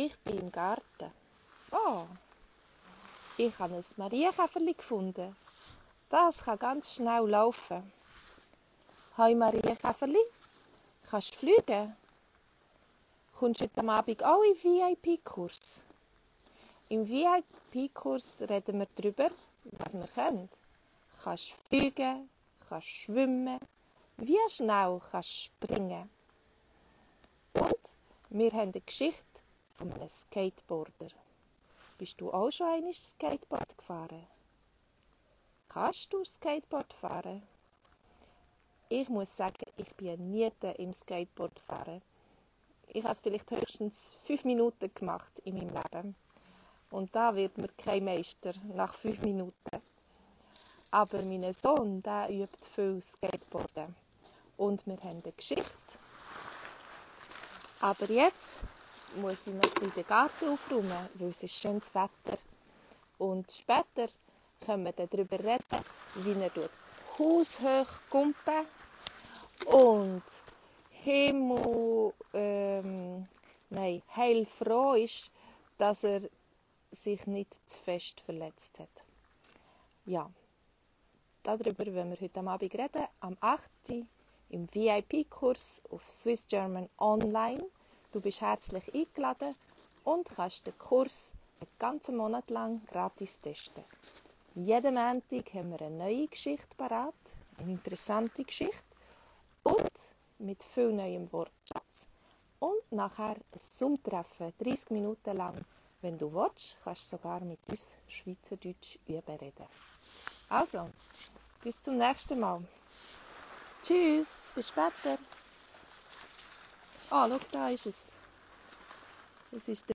Ich bin im Garten. Oh, ich habe ein Marienkäferli gefunden. Das kann ganz schnell laufen. Hi Marienkäferli, kannst du fliegen? Kommst du heute Abend auch in VIP-Kurs? Im VIP-Kurs reden wir darüber, was wir können. Kannst fliegen, kannst schwimmen, wie schnell kannst springen. Und wir haben eine Geschichte von einem Skateboarder. Bist du auch schon einmal Skateboard gefahren? Kannst du Skateboard fahren? Ich muss sagen, ich bin nie im Skateboard fahren. Ich habe es vielleicht höchstens fünf Minuten gemacht in meinem Leben. Und da wird mir kein Meister nach fünf Minuten. Aber mein Sohn, der übt viel Skateboarden. Und wir haben eine Geschichte. Aber jetzt muss ich noch ein den Garten aufräumen, weil es ist schönes Wetter. Und später können wir darüber reden, wie er dort haushoch kumpen und Himmel, ähm, nein, heilfroh ist, dass er sich nicht zu fest verletzt hat. Ja, darüber werden wir heute Abend reden, am 8. im VIP-Kurs auf Swiss German Online. Du bist herzlich eingeladen und kannst den Kurs einen ganzen Monat lang gratis testen. Jeden Montag haben wir eine neue Geschichte parat, eine interessante Geschichte und mit viel neuem Wortschatz. Und nachher ein Zoom-Treffen, 30 Minuten lang. Wenn du willst, kannst du sogar mit uns Schweizerdeutsch üben reden. Also, bis zum nächsten Mal. Tschüss, bis später. Ah, schau, da ist es. Das ist